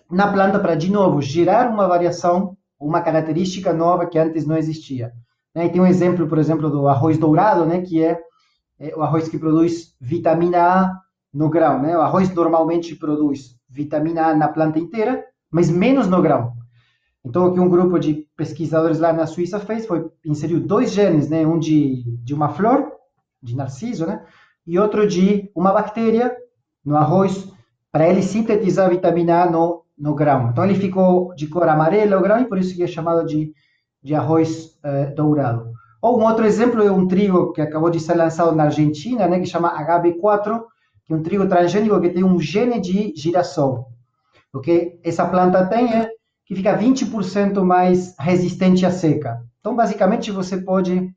Speaker 4: na planta para, de novo, gerar uma variação, uma característica nova que antes não existia. Né? E tem um exemplo, por exemplo, do arroz dourado, né? Que é é o arroz que produz vitamina A no grão, né? O arroz normalmente produz vitamina A na planta inteira, mas menos no grão. Então, o que um grupo de pesquisadores lá na Suíça fez foi inseriu dois genes, né? Um de, de uma flor, de narciso, né? E outro de uma bactéria no arroz, para ele sintetizar vitamina A no, no grão. Então, ele ficou de cor amarela o grão e por isso que é chamado de, de arroz eh, dourado. Ou um outro exemplo é um trigo que acabou de ser lançado na Argentina, né, que chama HB4, que é um trigo transgênico que tem um gene de girassol. O que essa planta tem é que fica 20% mais resistente à seca. Então, basicamente, você pode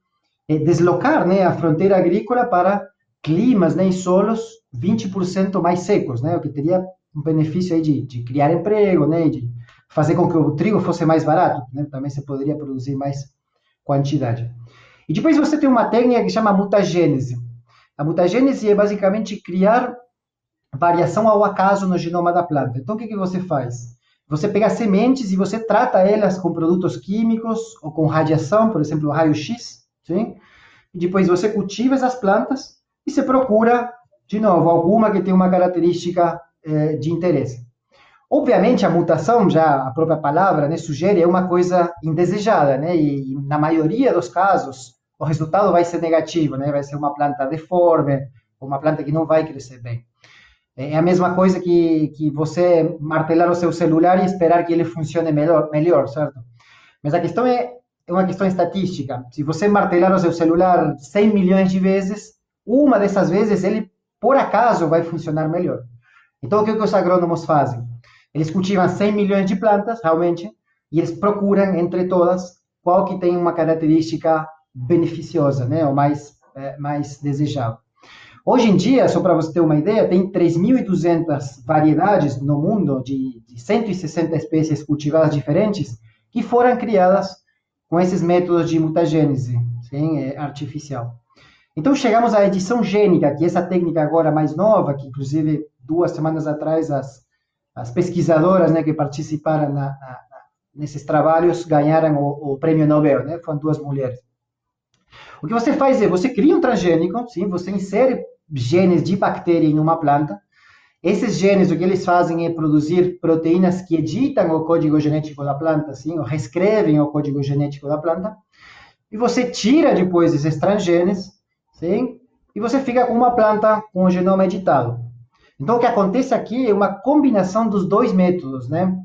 Speaker 4: é, deslocar né, a fronteira agrícola para climas né, e solos 20% mais secos, né, o que teria um benefício aí de, de criar emprego, né, de fazer com que o trigo fosse mais barato. Né, também se poderia produzir mais quantidade. E depois você tem uma técnica que chama mutagênese. A mutagênese é basicamente criar variação ao acaso no genoma da planta. Então, o que, que você faz? Você pega sementes e você trata elas com produtos químicos ou com radiação, por exemplo, raio-x, sim? E depois você cultiva essas plantas e você procura, de novo, alguma que tem uma característica eh, de interesse. Obviamente, a mutação, já a própria palavra né, sugere, é uma coisa indesejada, né? E na maioria dos casos, o resultado vai ser negativo, né? Vai ser uma planta deforme, uma planta que não vai crescer bem. É a mesma coisa que, que você martelar o seu celular e esperar que ele funcione melhor, melhor, certo? Mas a questão é, é uma questão estatística. Se você martelar o seu celular 100 milhões de vezes, uma dessas vezes ele, por acaso, vai funcionar melhor. Então, o que, que os agrônomos fazem? Eles cultivam 100 milhões de plantas, realmente, e eles procuram, entre todas, qual que tem uma característica beneficiosa, né, ou mais, é, mais desejável. Hoje em dia, só para você ter uma ideia, tem 3.200 variedades no mundo de, de 160 espécies cultivadas diferentes que foram criadas com esses métodos de mutagênese sim, é, artificial. Então chegamos à edição gênica, que é essa técnica agora mais nova, que inclusive duas semanas atrás as, as pesquisadoras né, que participaram na, na, nesses trabalhos ganharam o, o prêmio Nobel, né? Foram duas mulheres. O que você faz é, você cria um transgênico, sim, você insere genes de bactéria em uma planta. Esses genes, o que eles fazem é produzir proteínas que editam o código genético da planta, sim, ou reescrevem o código genético da planta. E você tira depois esses transgenes, sim, e você fica com uma planta com o genoma editado. Então, o que acontece aqui é uma combinação dos dois métodos, né?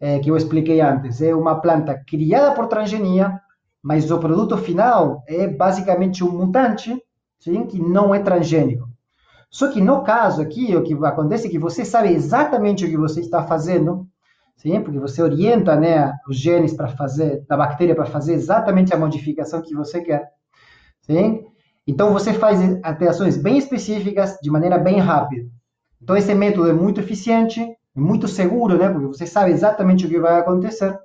Speaker 4: É, que eu expliquei antes. É uma planta criada por transgenia, mas o produto final é basicamente um mutante sim, que não é transgênico. Só que no caso aqui, o que acontece é que você sabe exatamente o que você está fazendo, sim, porque você orienta né, os genes para fazer, da bactéria para fazer exatamente a modificação que você quer. Sim? Então você faz alterações bem específicas de maneira bem rápida. Então esse método é muito eficiente, muito seguro, né? Porque você sabe exatamente o que vai acontecer.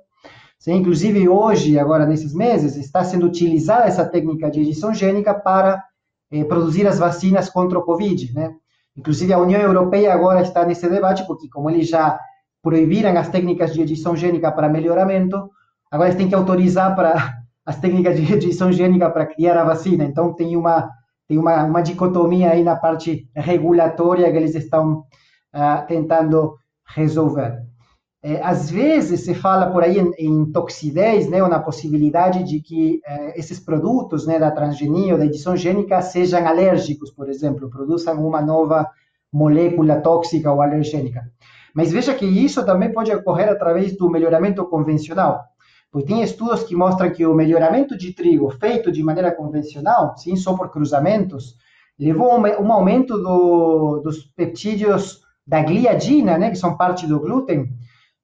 Speaker 4: Inclusive hoje, agora nesses meses, está sendo utilizada essa técnica de edição gênica para eh, produzir as vacinas contra o Covid, né? Inclusive a União Europeia agora está nesse debate, porque como eles já proibiram as técnicas de edição gênica para melhoramento, agora eles têm que autorizar para as técnicas de edição gênica para criar a vacina. Então tem uma tem uma, uma dicotomia aí na parte regulatória que eles estão uh, tentando resolver. É, às vezes se fala por aí em, em toxidez, né, ou na possibilidade de que é, esses produtos né, da transgenia ou da edição gênica sejam alérgicos, por exemplo, produzam uma nova molécula tóxica ou alergênica. Mas veja que isso também pode ocorrer através do melhoramento convencional, pois tem estudos que mostram que o melhoramento de trigo feito de maneira convencional, sim, só por cruzamentos, levou a um aumento do, dos peptídeos da gliadina, né, que são parte do glúten,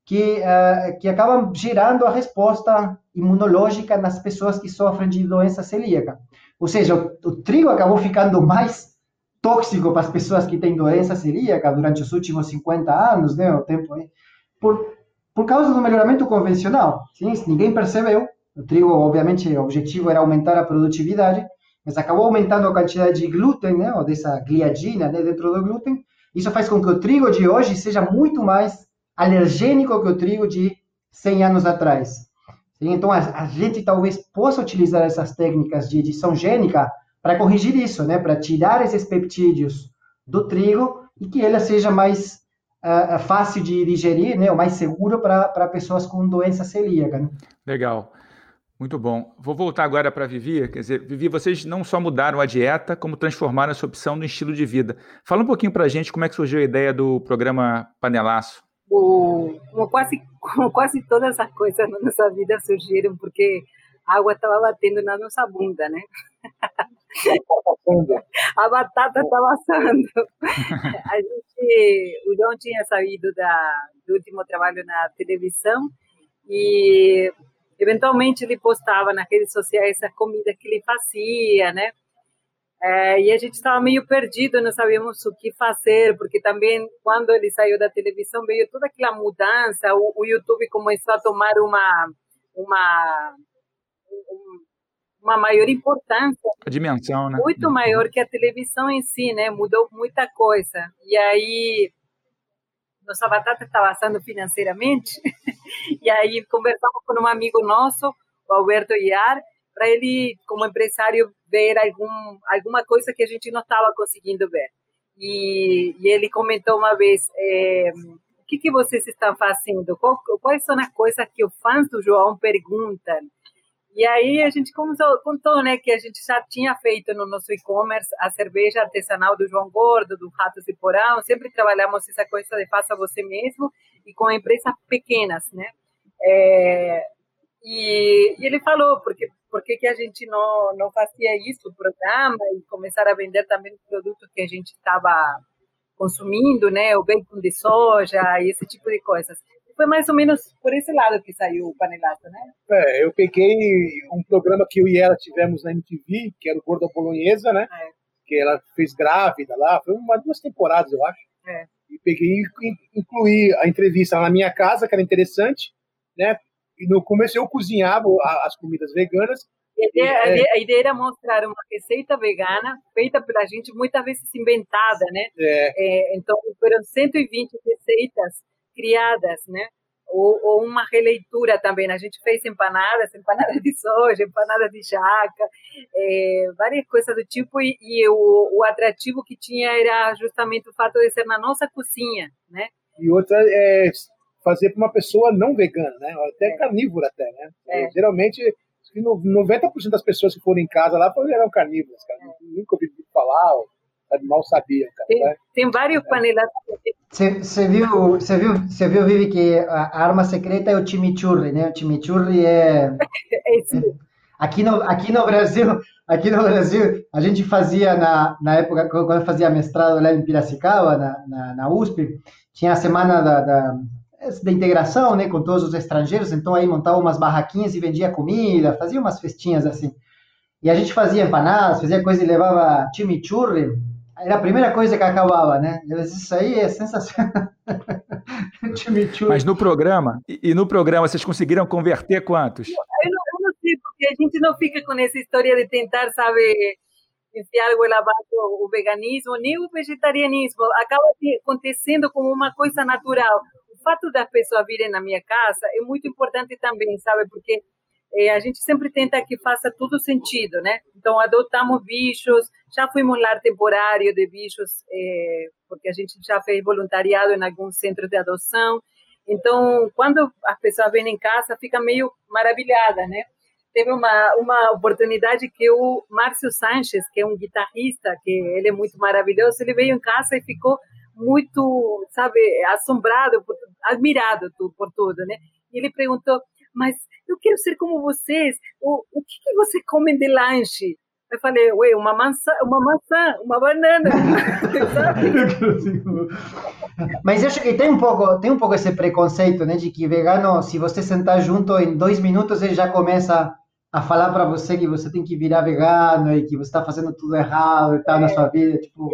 Speaker 4: que, uh, que acabam gerando a resposta imunológica nas pessoas que sofrem de doença celíaca. Ou seja, o, o trigo acabou ficando mais tóxico para as pessoas que têm doença celíaca durante os últimos 50 anos, né, o tempo por, por causa do melhoramento convencional. Sim, ninguém percebeu. O trigo, obviamente, o objetivo era aumentar a produtividade, mas acabou aumentando a quantidade de glúten, né, ou dessa gliadina né, dentro do glúten. Isso faz com que o trigo de hoje seja muito mais alergênico que o trigo de 100 anos atrás. Então, a, a gente talvez possa utilizar essas técnicas de edição gênica para corrigir isso, né? Para tirar esses peptídeos do trigo e que ele seja mais uh, fácil de digerir, né? Ou mais seguro para pessoas com doença celíaca. Né?
Speaker 1: Legal. Muito bom. Vou voltar agora para a Vivi. Quer dizer, Vivi, vocês não só mudaram a dieta, como transformaram essa opção no estilo de vida. Fala um pouquinho para a gente como é que surgiu a ideia do programa Panelaço
Speaker 2: o, como, quase, como quase todas as coisas na nossa vida surgiram porque a água estava batendo na nossa bunda, né? A batata estava assando. A gente, o João tinha saído da, do último trabalho na televisão e eventualmente ele postava nas redes sociais a comida que ele fazia, né? É, e a gente estava meio perdido, não sabíamos o que fazer, porque também quando ele saiu da televisão veio toda aquela mudança, o, o YouTube começou a tomar uma uma uma maior importância,
Speaker 1: a dimensão, né?
Speaker 2: Muito uhum. maior que a televisão em si, né? Mudou muita coisa. E aí nossa batata estava assando financeiramente. e aí conversamos com um amigo nosso, o Alberto Iar, para ele, como empresário, ver algum, alguma coisa que a gente não estava conseguindo ver. E, e, ele comentou uma vez: é, o que, que vocês estão fazendo? Qual, quais são as coisas que os fãs do João perguntam? E aí a gente contou, contou, né, que a gente já tinha feito no nosso e-commerce a cerveja artesanal do João Gordo, do Ratos e Porão, sempre trabalhamos essa coisa de faça você mesmo e com empresas pequenas, né? É, e, e, ele falou porque por que a gente não não fazia isso o programa e começar a vender também produtos que a gente estava consumindo, né, o bacon de soja e esse tipo de coisas foi mais ou menos por esse lado que saiu o Panelato, né?
Speaker 3: É, eu peguei um programa que eu e ela tivemos na MTV, que era o Gorda Bolonhesa, né? É. Que ela fez grávida lá, foi uma duas temporadas, eu acho. É. E peguei e incluí a entrevista na minha casa, que era interessante, né? E no começo eu cozinhava as comidas veganas.
Speaker 2: A ideia, é, a ideia era mostrar uma receita vegana feita pela gente, muitas vezes inventada, né? É. é então, foram 120 receitas criadas, né? Ou, ou, uma releitura também. A gente fez empanadas, empanadas de soja, empanadas de jaca, é, várias coisas do tipo. E, e o, o, atrativo que tinha era justamente o fato de ser na nossa cozinha, né?
Speaker 3: E outra é fazer para uma pessoa não vegana, né? Até é. carnívora até, né? É. Geralmente 90% das pessoas que foram em casa lá eram carnívoras, cara. É. Nunca ouvi falar, mal sabiam, cara.
Speaker 2: Tem, né? tem vários panelas
Speaker 4: você viu, você viu, você viu, Vivi, que a arma secreta é o chimichurri, né? O chimichurri é, é aqui no aqui no Brasil, aqui no Brasil a gente fazia na, na época quando eu fazia mestrado lá em Piracicaba, na, na, na USP, tinha a semana da, da, da integração, né, com todos os estrangeiros. Então aí montava umas barraquinhas e vendia comida, fazia umas festinhas assim. E a gente fazia empanadas, fazia coisa e levava chimichurri era a primeira coisa que acabava, né? Isso aí é sensacional.
Speaker 1: Mas no programa, e no programa, vocês conseguiram converter quantos? Eu
Speaker 2: não, eu não sei, porque a gente não fica com essa história de tentar, sabe, enfiar algo abaixo o veganismo, nem o vegetarianismo. Acaba acontecendo como uma coisa natural. O fato das pessoas virem na minha casa é muito importante também, sabe, porque é, a gente sempre tenta que faça tudo sentido, né? Então, adotamos bichos, já fomos lar temporário de bichos, é, porque a gente já fez voluntariado em alguns centros de adoção. Então, quando as pessoas vêm em casa, fica meio maravilhada, né? Teve uma, uma oportunidade que o Márcio Sanches, que é um guitarrista, que ele é muito maravilhoso, ele veio em casa e ficou muito, sabe, assombrado, por, admirado por tudo, né? E ele perguntou, mas eu quero ser como vocês. O, o que, que você come de lanche? Eu falei, ué, uma maçã, uma maçã, uma banana.
Speaker 4: Mas eu acho que tem um pouco, tem um pouco esse preconceito, né, de que vegano, se você sentar junto em dois minutos, ele já começa a falar para você que você tem que virar vegano e que você está fazendo tudo errado e tal é. na sua vida, tipo.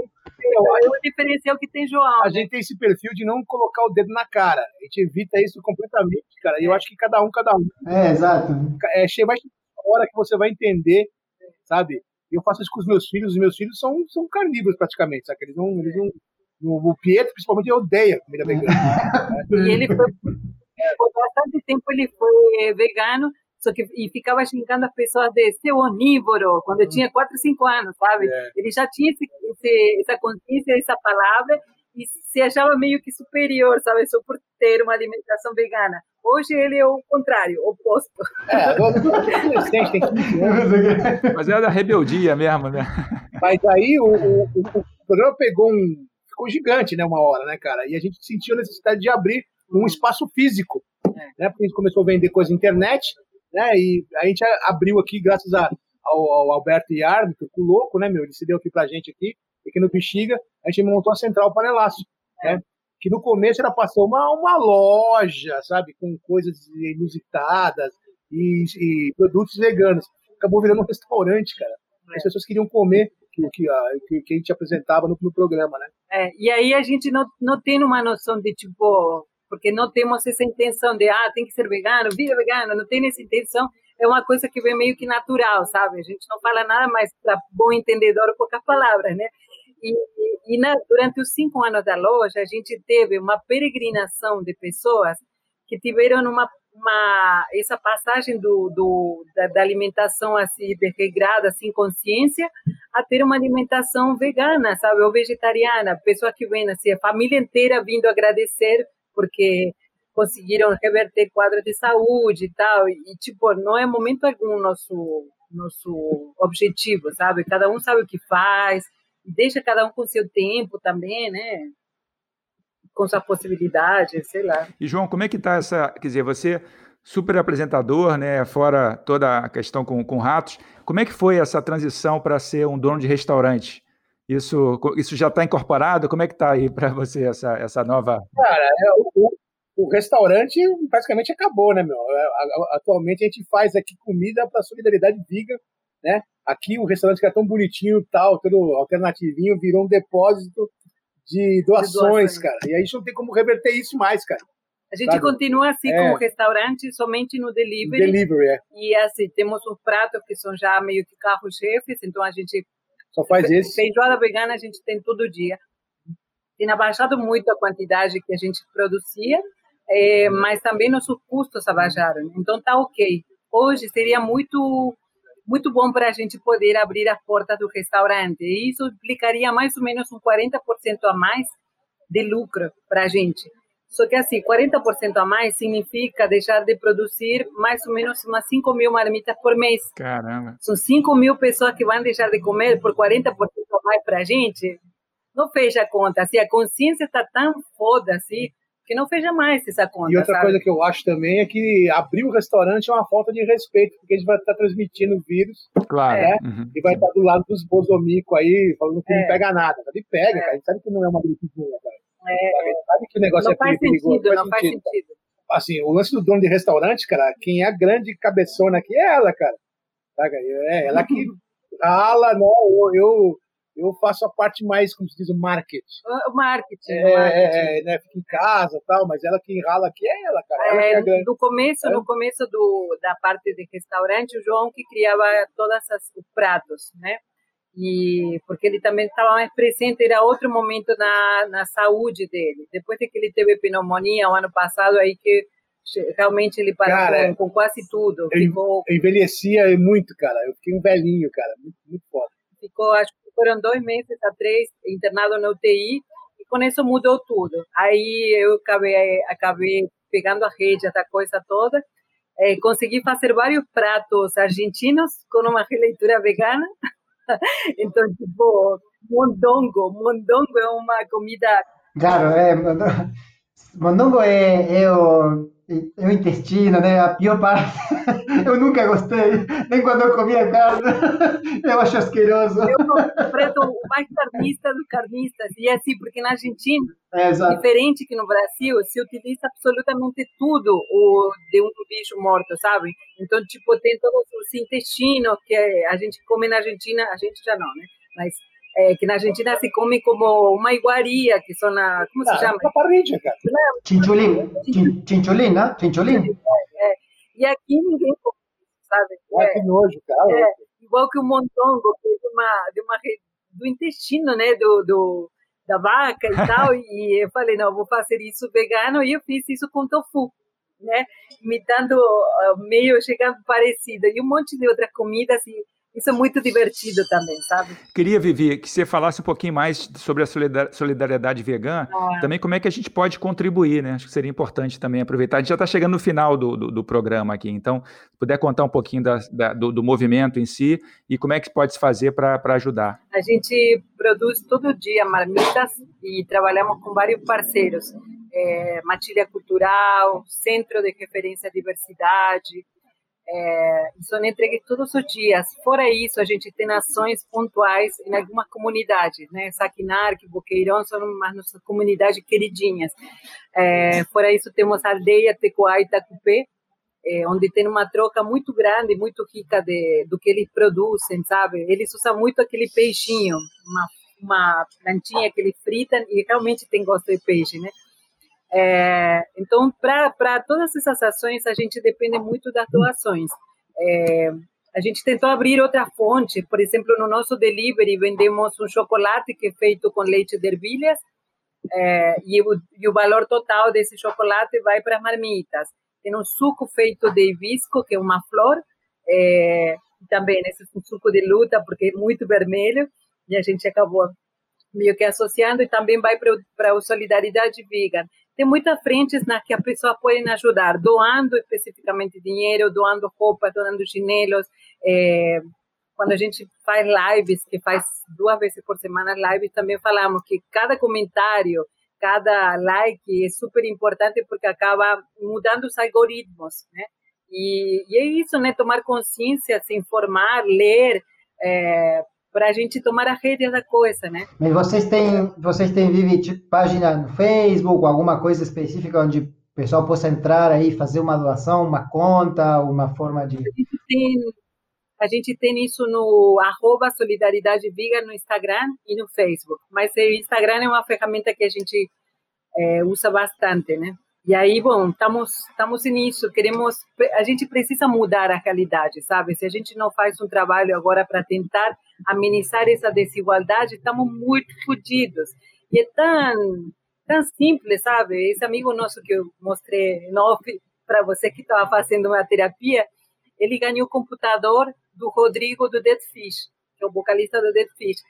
Speaker 2: É o diferencial que tem João.
Speaker 3: A gente tem esse perfil de não colocar o dedo na cara. A gente evita isso completamente, cara. E eu acho que cada um, cada um.
Speaker 4: É, exato.
Speaker 3: É, vai a hora que você vai entender, sabe? Eu faço isso com os meus filhos. Os meus filhos são, são carnívoros praticamente, sabe? Eles não, eles não, o Pietro, principalmente, odeia comida vegana.
Speaker 2: e ele foi, por bastante tempo, ele foi vegano só que e ficava xingando as pessoas de ser onívoro quando eu tinha 4, 5 anos, sabe? É. Ele já tinha esse, esse, essa consciência, essa palavra e se achava meio que superior, sabe? Só por ter uma alimentação vegana. Hoje ele é o contrário, o oposto. É, agora
Speaker 1: adolescente tem 15 anos. Mas é da rebeldia mesmo, né?
Speaker 3: Mas aí o, o, o programa pegou um. ficou gigante, né? Uma hora, né, cara? E a gente sentiu a necessidade de abrir um espaço físico. É. Né? Porque a gente começou a vender coisa na internet né? E a gente abriu aqui, graças a, ao, ao, Alberto Iar, que o louco, né, meu? Ele se deu aqui pra gente aqui, aqui no Bexiga, a gente montou a Central Panelaço, né? Que no começo era para ser uma, uma loja, sabe? Com coisas inusitadas e, e produtos veganos. Acabou virando um restaurante, cara. As pessoas queriam comer que, que, que, que a gente apresentava no, no programa, né?
Speaker 2: É, e aí a gente não, não tem uma noção de, tipo, porque não temos essa intenção de, ah, tem que ser vegano, vida vegana, não tem essa intenção. É uma coisa que vem meio que natural, sabe? A gente não fala nada mais para bom entendedor, poucas palavras, né? E, e, na, durante os cinco anos da loja, a gente teve uma peregrinação de pessoas que tiveram uma, uma essa passagem do, do da, da, alimentação assim regrada, sem consciência, a ter uma alimentação vegana, sabe, ou vegetariana. Pessoa que vem assim, a família inteira vindo agradecer porque conseguiram reverter quadros de saúde e tal. E, tipo, não é momento algum nosso nosso objetivo, sabe? Cada um sabe o que faz, deixa cada um com seu tempo também, né? Com sua possibilidade, sei lá.
Speaker 1: E João, como é que tá essa, quer dizer, você super apresentador, né? Fora toda a questão com, com ratos, como é que foi essa transição para ser um dono de restaurante? Isso, isso já está incorporado? Como é que está aí para você essa, essa nova?
Speaker 3: Cara, é, o, o restaurante praticamente acabou, né, meu? É, atualmente a gente faz aqui comida para solidariedade viga, né? Aqui o restaurante que é tão bonitinho, tal, todo alternativinho, virou um depósito de doações, de doações, cara. E a gente não tem como reverter isso mais, cara.
Speaker 2: A gente sabe? continua assim é. como restaurante, somente no delivery.
Speaker 3: Delivery, é.
Speaker 2: E assim, temos os pratos que são já meio que carro-chefes, então a gente
Speaker 3: só faz isso.
Speaker 2: Feijoada vegana a gente tem todo dia. Tem abaixado muito a quantidade que a gente produzia, é, mas também nossos custos abaixaram. Então tá ok. Hoje seria muito muito bom para a gente poder abrir as portas do restaurante. E isso implicaria mais ou menos um 40% a mais de lucro para a gente. Só que assim, 40% a mais significa deixar de produzir mais ou menos umas 5 mil marmitas por mês.
Speaker 1: Caramba!
Speaker 2: São 5 mil pessoas que vão deixar de comer por 40% a mais para a gente. Não fecha a conta. Assim, a consciência está tão foda assim que não fecha mais essa conta.
Speaker 3: E outra
Speaker 2: sabe?
Speaker 3: coisa que eu acho também é que abrir o restaurante é uma falta de respeito, porque a gente vai estar transmitindo vírus.
Speaker 1: Claro.
Speaker 3: Né? Uhum. E vai estar do lado dos bosomicos aí, falando que é. não pega nada. Ele pega, é. cara. A gente sabe que não é uma gripezinha, cara. É. Sabe que o negócio
Speaker 2: não
Speaker 3: é
Speaker 2: faz
Speaker 3: perigoso.
Speaker 2: Sentido, não faz sentido. sentido.
Speaker 3: Assim, o lance do dono de restaurante, cara, quem é a grande cabeçona aqui é ela, cara. Sabe? É ela que rala, né? Eu, eu eu faço a parte mais, como se diz, o marketing.
Speaker 2: O marketing.
Speaker 3: É,
Speaker 2: o marketing.
Speaker 3: É, né, fica em casa tal, mas ela que rala aqui é ela, cara. Ela
Speaker 2: é,
Speaker 3: é
Speaker 2: no começo, é. no começo do, da parte de restaurante, o João que criava todas as os pratos, né? E porque ele também estava mais presente, era outro momento na, na saúde dele. Depois de que ele teve pneumonia o ano passado, aí que realmente ele parou cara, com, com, quase tudo.
Speaker 3: Eu, Ficou... eu envelhecia muito, cara. Eu fiquei um velhinho, cara. Muito, muito foda.
Speaker 2: Ficou, acho que foram dois meses a três internado na UTI e com isso mudou tudo. Aí eu acabei, acabei pegando a rede, essa coisa toda. É, consegui fazer vários pratos argentinos com uma releitura vegana. então, tipo, mondongo. Mondongo é uma comida...
Speaker 4: Claro, é, mondongo é, é o é o intestino, né? A pior parte. Eu nunca gostei, nem quando eu comia carne. Eu acho asqueroso. Eu
Speaker 2: completo o mais carnista dos carnistas. E é assim, porque na Argentina, é, diferente que no Brasil, se utiliza absolutamente tudo o, de um bicho morto, sabe? Então, tipo, tem todos os intestinos que a gente come na Argentina, a gente já não, né? Mas é, que na Argentina se come como uma iguaria, que são a, como se chama?
Speaker 3: Uma parrilha, cara.
Speaker 4: Chinchulín, chinchulín, né? Chinchulín.
Speaker 2: É, é. E aqui ninguém come, sabe?
Speaker 3: É, que nojo, cara.
Speaker 2: É, igual que o montongo, que é de uma, de uma, do intestino, né, do, do, da vaca e tal, e eu falei, não, vou fazer isso vegano, e eu fiz isso com tofu, né, imitando, meio chegando parecido, e um monte de outras comidas, e isso é muito divertido também, sabe?
Speaker 1: Queria, Vivi, que você falasse um pouquinho mais sobre a solidariedade vegana, também como é que a gente pode contribuir, né? Acho que seria importante também aproveitar. A gente já está chegando no final do, do, do, programa aqui, então, se puder contar um pouquinho da, da, do, do, movimento em si e como é que pode se fazer para ajudar.
Speaker 2: A gente produz todo dia marmitas e trabalhamos com vários parceiros. É, Matilha Cultural, Centro de Referência à Diversidade, é, são entregues todos os dias. Fora isso, a gente tem ações pontuais em algumas comunidades, né? Saquinarque, Boqueirão são umas nossas comunidades queridinhas. É, fora isso, temos a aldeia Tecoá e Tacupé, é, onde tem uma troca muito grande, muito rica de, do que eles produzem, sabe? Eles usam muito aquele peixinho, uma, uma plantinha que eles fritam e realmente tem gosto de peixe, né? É, então, para todas essas ações, a gente depende muito das doações. É, a gente tentou abrir outra fonte, por exemplo, no nosso delivery vendemos um chocolate que é feito com leite de ervilhas é, e, o, e, o, valor total desse chocolate vai para as marmitas. Tem um suco feito de hibisco, que é uma flor, é, também esse é um suco de luta, porque é muito vermelho, e a gente acabou meio que associando, e também vai para o Solidariedade Vegan tem muitas frentes nas que as pessoas podem ajudar, doando especificamente dinheiro, doando roupas, doando chinelos. É, quando a gente faz lives, que faz duas vezes por semana lives, também falamos que cada comentário, cada like é super importante porque acaba mudando os algoritmos, né? E, e é isso, né? Tomar consciência, se informar, ler, é, para a gente tomar a rédea da coisa, né?
Speaker 4: Mas vocês têm, vocês têm Vivi, tipo, página no Facebook, alguma coisa específica onde o pessoal possa entrar aí, fazer uma doação, uma conta, uma forma de...
Speaker 2: A gente tem, a gente tem isso no arroba Solidariedade Viga no Instagram e no Facebook, mas o Instagram é uma ferramenta que a gente é, usa bastante, né? E aí, bom, estamos estamos nisso, queremos, a gente precisa mudar a realidade, sabe? Se a gente não faz um trabalho agora para tentar amenizar essa desigualdade, estamos muito fodidos. E é tão, tão simples, sabe? Esse amigo nosso que eu mostrei para você que estava fazendo uma terapia, ele ganhou o computador do Rodrigo do Dead Fish, que é o vocalista do Dead Fish.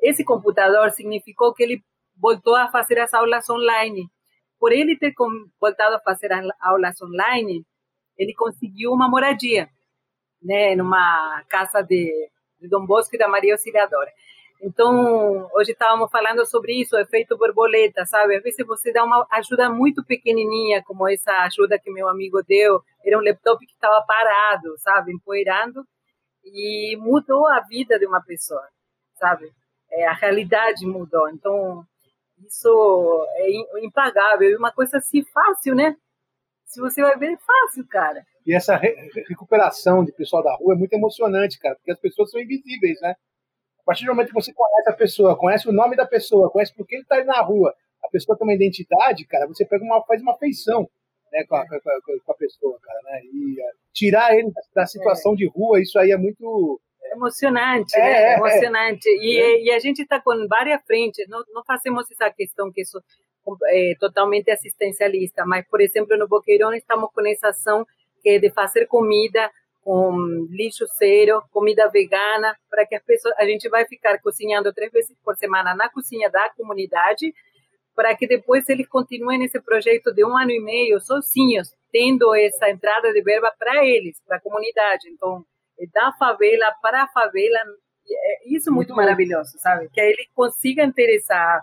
Speaker 2: Esse computador significou que ele voltou a fazer as aulas online por ele ter voltado a fazer aulas online, ele conseguiu uma moradia, né, numa casa de, de Dom Bosco e da Maria Auxiliadora. Então, hoje estávamos falando sobre isso, o efeito borboleta, sabe? Às vezes você dá uma ajuda muito pequenininha, como essa ajuda que meu amigo deu, era um laptop que estava parado, sabe? Empoeirando, e mudou a vida de uma pessoa, sabe? É, a realidade mudou. Então, isso é impagável. E uma coisa assim fácil, né? Se você vai ver, é fácil, cara.
Speaker 3: E essa re recuperação de pessoal da rua é muito emocionante, cara, porque as pessoas são invisíveis, né? A partir do momento que você conhece a pessoa, conhece o nome da pessoa, conhece por que ele está na rua, a pessoa tem uma identidade, cara, você pega uma, faz uma feição né, com, a, com, a, com a pessoa, cara, né? E uh, tirar ele da situação é. de rua, isso aí é muito
Speaker 2: emocionante, é, né? É, emocionante. E, é. e, a gente está com várias frentes, não, não fazemos essa questão que isso é totalmente assistencialista, mas, por exemplo, no Boqueirão estamos com essa ação é de fazer comida com lixo zero, comida vegana, para que as pessoas, a gente vai ficar cozinhando três vezes por semana na cozinha da comunidade, para que depois eles continuem nesse projeto de um ano e meio sozinhos, tendo essa entrada de verba para eles, para a comunidade. Então, da favela para a favela, é isso muito, muito maravilhoso, sabe? Que ele consiga ter essa,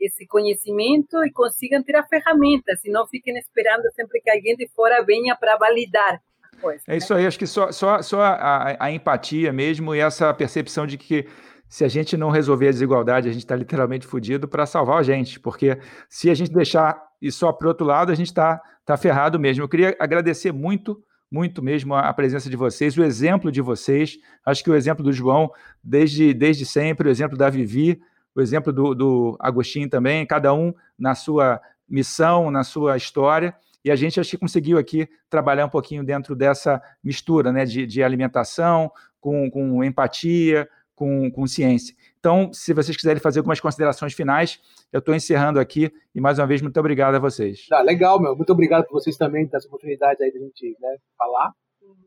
Speaker 2: esse conhecimento e consigam ter a ferramenta, se não fiquem esperando sempre que alguém de fora venha para validar. Coisa,
Speaker 1: é isso aí, acho que só, só, só a, a empatia mesmo e essa percepção de que se a gente não resolver a desigualdade, a gente está literalmente fudido para salvar a gente, porque se a gente deixar isso só para o outro lado, a gente está tá ferrado mesmo. Eu queria agradecer muito muito mesmo a, presença de vocês, o exemplo de vocês. Acho que o exemplo do João, desde, desde sempre, o exemplo da Vivi, o exemplo do, do Agostinho também, cada um na sua missão, na sua história. E a gente acho que conseguiu aqui trabalhar um pouquinho dentro dessa mistura né, de, de alimentação, com, com empatia, com, com ciência. Então, se vocês quiserem fazer algumas considerações finais, eu estou encerrando aqui e mais uma vez muito obrigado a vocês.
Speaker 3: Ah, legal, meu. Muito obrigado por vocês também, ter essa oportunidade aí de a gente né, falar.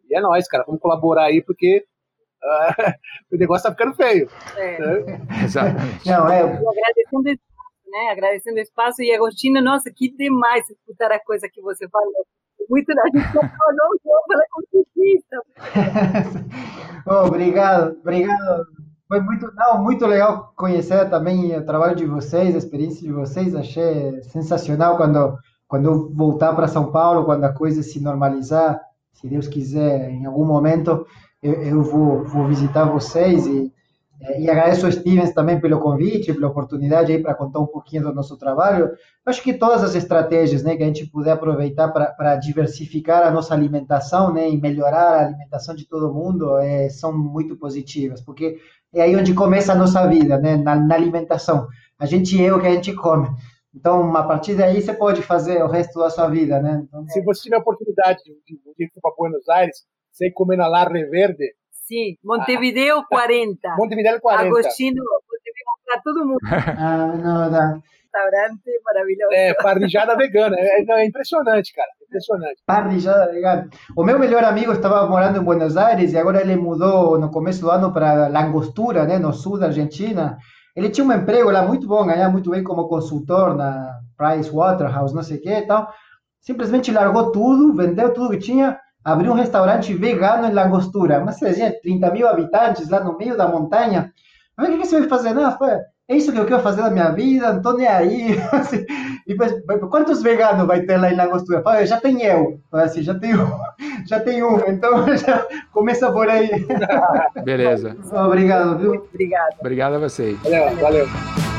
Speaker 3: E é nóis, cara. Vamos colaborar aí, porque o negócio tá ficando feio. É.
Speaker 1: Né? Exatamente.
Speaker 2: Não, é... Agradecendo o espaço, né? Agradecendo o espaço. E Agostinho, nossa, que demais escutar a coisa que você falou muito da gente falou,
Speaker 4: oh, obrigado, obrigado foi muito, não, muito legal conhecer também o trabalho de vocês, a experiência de vocês. Achei sensacional quando, quando eu voltar para São Paulo, quando a coisa se normalizar, se Deus quiser, em algum momento, eu, eu vou, vou visitar vocês e é, e agradeço ao Stevens também pelo convite, pela oportunidade aí para contar um pouquinho do nosso trabalho. Acho que todas as estratégias né, que a gente puder aproveitar para diversificar a nossa alimentação né, e melhorar a alimentação de todo mundo é, são muito positivas, porque é aí onde começa a nossa vida, né, na, na alimentação. A gente é o que a gente come. Então, a partir daí, você pode fazer o resto da sua vida, né? Então,
Speaker 3: Se você tiver a oportunidade de, de, de ir para Buenos Aires, você comer na La Reverde,
Speaker 2: Sim, Montevideo 40.
Speaker 3: Ah, Montevideo 40.
Speaker 2: Agostino, Montevideo para todo mundo.
Speaker 4: ah, não, não.
Speaker 2: Restaurante maravilhoso.
Speaker 3: É, parrijada vegana. É, é, impressionante, cara. Impressionante.
Speaker 4: Parrijada vegana. O meu melhor amigo estava morando em Buenos Aires e agora ele mudou no começo do ano para Langostura, né, no sul da Argentina. Ele tinha um emprego lá muito bom, ganhava muito bem como consultor na Price Waterhouse, não sei o que e tal. Simplesmente largou tudo, vendeu tudo que tinha, abriu um restaurante vegano em Langostura. Mas você tinha 30 mil habitantes lá no meio da montanha. Mas o que você vai fazer? Não, foi, é isso que eu quero fazer da minha vida, não tô nem aí. Assim, e quantos veganos vai ter lá em Langostura? Fala, já tem eu. Assim, já tenho, já tenho um, então já começa por aí.
Speaker 1: Beleza.
Speaker 4: Obrigado, viu?
Speaker 2: Obrigada.
Speaker 1: Obrigado a vocês.
Speaker 3: Valeu, valeu.